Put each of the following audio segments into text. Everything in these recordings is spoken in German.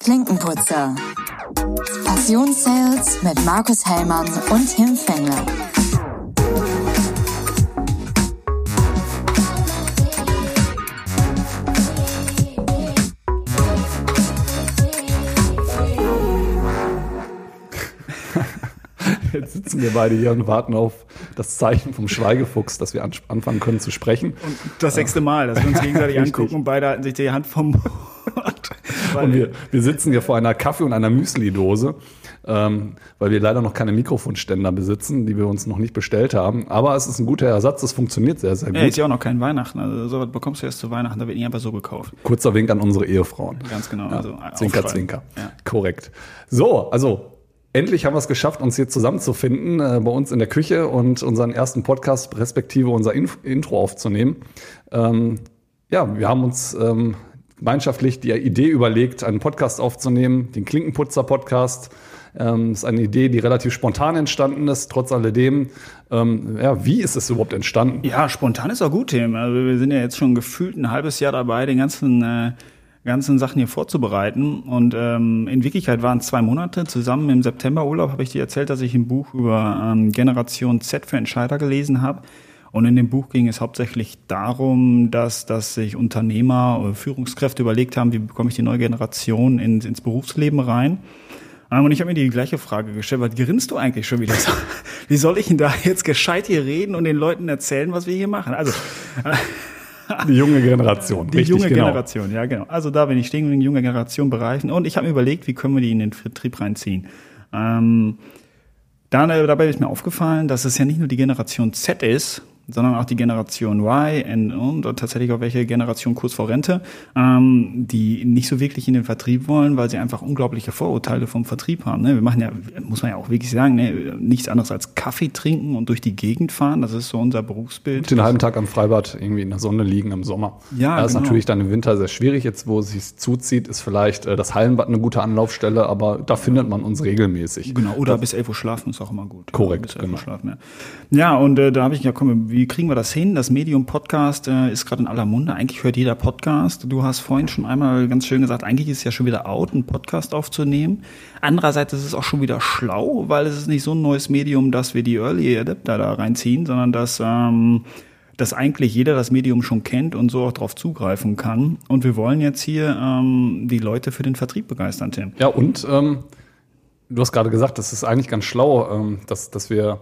Klinkenputzer. Passionssales mit Markus Hellmann und Tim Fengler. Jetzt sitzen wir beide hier und warten auf das Zeichen vom Schweigefuchs, dass wir anfangen können zu sprechen. Und das sechste Mal, dass wir uns gegenseitig angucken und beide halten sich die Hand vom Mund. Und wir, wir sitzen hier vor einer Kaffee- und einer Müsli-Dose, ähm, weil wir leider noch keine Mikrofonständer besitzen, die wir uns noch nicht bestellt haben. Aber es ist ein guter Ersatz, es funktioniert sehr, sehr gut. Ja, ist ja auch noch kein Weihnachten. Also sowas bekommst du erst zu Weihnachten, da wird nicht einfach so gekauft. Kurzer Wink an unsere Ehefrauen. Ganz genau. Ja, Also, äh, zwinker, zwinker. Ja. Korrekt. So, also endlich haben wir es geschafft, uns hier zusammenzufinden äh, bei uns in der Küche und unseren ersten Podcast respektive unser Inf Intro aufzunehmen. Ähm, ja, wir haben uns ähm, gemeinschaftlich die Idee überlegt, einen Podcast aufzunehmen, den Klinkenputzer-Podcast. Ähm, ist eine Idee, die relativ spontan entstanden ist, trotz alledem. Ähm, ja, wie ist es überhaupt entstanden? Ja, spontan ist auch gut, Tim. Also wir sind ja jetzt schon gefühlt ein halbes Jahr dabei, den ganzen, äh, ganzen Sachen hier vorzubereiten. Und ähm, in Wirklichkeit waren es zwei Monate. Zusammen im Septemberurlaub habe ich dir erzählt, dass ich ein Buch über ähm, Generation Z für Entscheider gelesen habe. Und in dem Buch ging es hauptsächlich darum, dass, dass sich Unternehmer oder Führungskräfte überlegt haben, wie bekomme ich die neue Generation ins, ins Berufsleben rein. Ähm, Und ich habe mir die gleiche Frage gestellt, was grinst du eigentlich schon wieder? so? Wie soll ich denn da jetzt gescheit hier reden und den Leuten erzählen, was wir hier machen? Also Die junge Generation. die Richtig, junge genau. Generation, ja genau. Also da bin ich stehen in junge Generation bereichen und ich habe mir überlegt, wie können wir die in den Vertrieb reinziehen. Ähm, dann, äh, dabei ist mir aufgefallen, dass es ja nicht nur die Generation Z ist, sondern auch die Generation Y und, und tatsächlich auch welche Generation kurz vor Rente, ähm, die nicht so wirklich in den Vertrieb wollen, weil sie einfach unglaubliche Vorurteile vom Vertrieb haben. Ne? Wir machen ja, muss man ja auch wirklich sagen, ne? nichts anderes als Kaffee trinken und durch die Gegend fahren. Das ist so unser Berufsbild. Den halben Tag am Freibad irgendwie in der Sonne liegen im Sommer. Ja, Das ist genau. natürlich dann im Winter sehr schwierig. Jetzt, wo es sich zuzieht, ist vielleicht äh, das Hallenbad eine gute Anlaufstelle, aber da findet man uns regelmäßig. Genau, oder bis 11 Uhr schlafen ist auch immer gut. Korrekt, 11 genau. Schlafen, ja. Ja, und äh, da habe ich ja, komm, wie kriegen wir das hin? Das Medium Podcast äh, ist gerade in aller Munde. Eigentlich hört jeder Podcast. Du hast vorhin schon einmal ganz schön gesagt, eigentlich ist es ja schon wieder out, einen Podcast aufzunehmen. Andererseits ist es auch schon wieder schlau, weil es ist nicht so ein neues Medium, dass wir die Early Adapter da reinziehen, sondern dass ähm, dass eigentlich jeder das Medium schon kennt und so auch darauf zugreifen kann. Und wir wollen jetzt hier ähm, die Leute für den Vertrieb begeistern, Tim. Ja, und ähm, du hast gerade gesagt, das ist eigentlich ganz schlau, ähm, dass, dass wir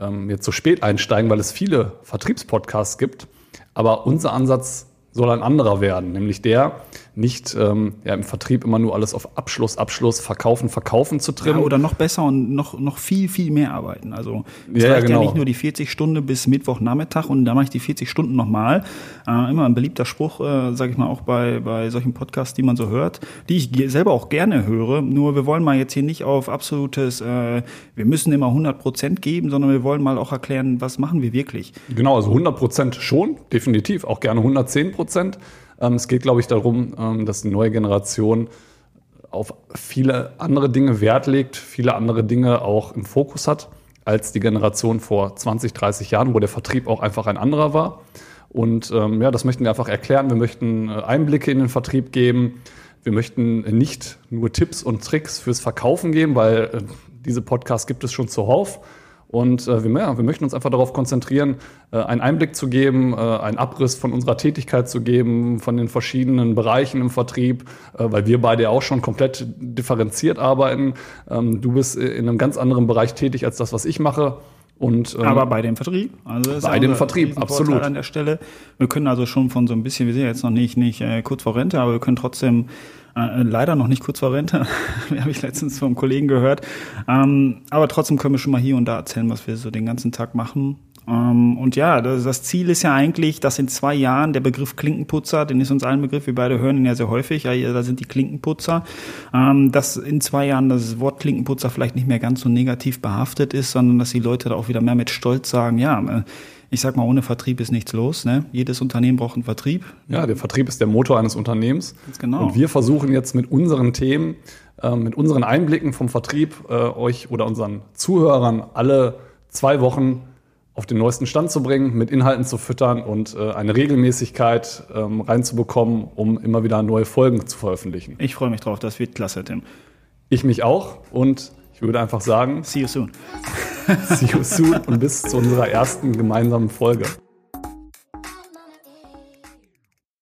ähm, jetzt so spät einsteigen, weil es viele Vertriebspodcasts gibt. Aber unser Ansatz soll ein anderer werden, nämlich der, nicht ähm, ja, im Vertrieb immer nur alles auf Abschluss, Abschluss, Verkaufen, Verkaufen zu Ja, trimmen. oder noch besser und noch, noch viel, viel mehr arbeiten. Also es Ja, ja, reicht genau. ja nicht nur die 40 Stunden bis Mittwochnachmittag und dann mache ich die 40 Stunden nochmal. Äh, immer ein beliebter Spruch, äh, sage ich mal, auch bei, bei solchen Podcasts, die man so hört, die ich selber auch gerne höre. Nur wir wollen mal jetzt hier nicht auf absolutes, äh, wir müssen immer 100 Prozent geben, sondern wir wollen mal auch erklären, was machen wir wirklich. Genau, also 100 Prozent schon, definitiv, auch gerne 110 Prozent. Ähm, es geht, glaube ich, darum, ähm, dass die neue Generation auf viele andere Dinge Wert legt, viele andere Dinge auch im Fokus hat, als die Generation vor 20, 30 Jahren, wo der Vertrieb auch einfach ein anderer war. Und ähm, ja, das möchten wir einfach erklären. Wir möchten äh, Einblicke in den Vertrieb geben. Wir möchten nicht nur Tipps und Tricks fürs Verkaufen geben, weil äh, diese Podcasts gibt es schon zuhauf. Und äh, wir, ja, wir möchten uns einfach darauf konzentrieren, äh, einen Einblick zu geben, äh, einen Abriss von unserer Tätigkeit zu geben, von den verschiedenen Bereichen im Vertrieb, äh, weil wir beide auch schon komplett differenziert arbeiten. Ähm, du bist in einem ganz anderen Bereich tätig als das, was ich mache. Und, ähm, Aber bei dem Vertrieb. Also Bei ja dem Vertrieb, absolut. An der Stelle. Wir können also schon von so ein bisschen, wir sind ja jetzt noch nicht, nicht äh, kurz vor Rente, aber wir können trotzdem äh, leider noch nicht kurz vor Rente, habe ich letztens vom Kollegen gehört. Ähm, aber trotzdem können wir schon mal hier und da erzählen, was wir so den ganzen Tag machen. Ähm, und ja, das, Ziel ist ja eigentlich, dass in zwei Jahren der Begriff Klinkenputzer, den ist uns allen Begriff, wir beide hören ihn ja sehr häufig, ja, da sind die Klinkenputzer, ähm, dass in zwei Jahren das Wort Klinkenputzer vielleicht nicht mehr ganz so negativ behaftet ist, sondern dass die Leute da auch wieder mehr mit Stolz sagen, ja, äh, ich sag mal, ohne Vertrieb ist nichts los. Ne? Jedes Unternehmen braucht einen Vertrieb. Ja, der Vertrieb ist der Motor eines Unternehmens. Ganz genau. Und wir versuchen jetzt mit unseren Themen, äh, mit unseren Einblicken vom Vertrieb, äh, euch oder unseren Zuhörern alle zwei Wochen auf den neuesten Stand zu bringen, mit Inhalten zu füttern und äh, eine Regelmäßigkeit ähm, reinzubekommen, um immer wieder neue Folgen zu veröffentlichen. Ich freue mich drauf, das wird klasse, Tim. Ich mich auch und ich würde einfach sagen, See you soon. see you soon und bis zu unserer ersten gemeinsamen Folge.